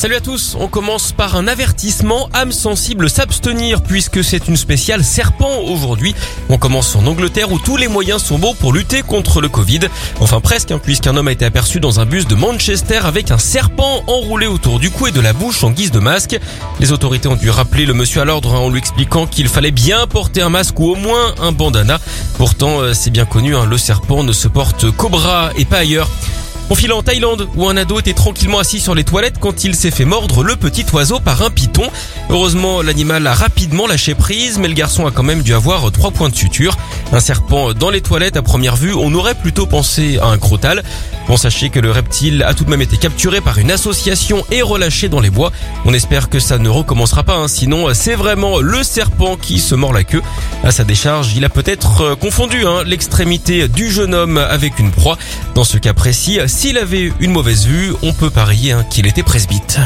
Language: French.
Salut à tous, on commence par un avertissement, âme sensible s'abstenir puisque c'est une spéciale serpent aujourd'hui. On commence en Angleterre où tous les moyens sont bons pour lutter contre le Covid. Enfin presque, hein, puisqu'un homme a été aperçu dans un bus de Manchester avec un serpent enroulé autour du cou et de la bouche en guise de masque. Les autorités ont dû rappeler le monsieur à l'ordre hein, en lui expliquant qu'il fallait bien porter un masque ou au moins un bandana. Pourtant, euh, c'est bien connu, hein, le serpent ne se porte qu'au bras et pas ailleurs. On file en Thaïlande où un ado était tranquillement assis sur les toilettes quand il s'est fait mordre le petit oiseau par un python. Heureusement, l'animal a rapidement lâché prise, mais le garçon a quand même dû avoir trois points de suture. Un serpent dans les toilettes à première vue, on aurait plutôt pensé à un crotal. Bon, sachez que le reptile a tout de même été capturé par une association et relâché dans les bois. On espère que ça ne recommencera pas, hein. sinon c'est vraiment le serpent qui se mord la queue. À sa décharge, il a peut-être euh, confondu hein, l'extrémité du jeune homme avec une proie. Dans ce cas précis, s'il avait une mauvaise vue, on peut parier hein, qu'il était presbyte.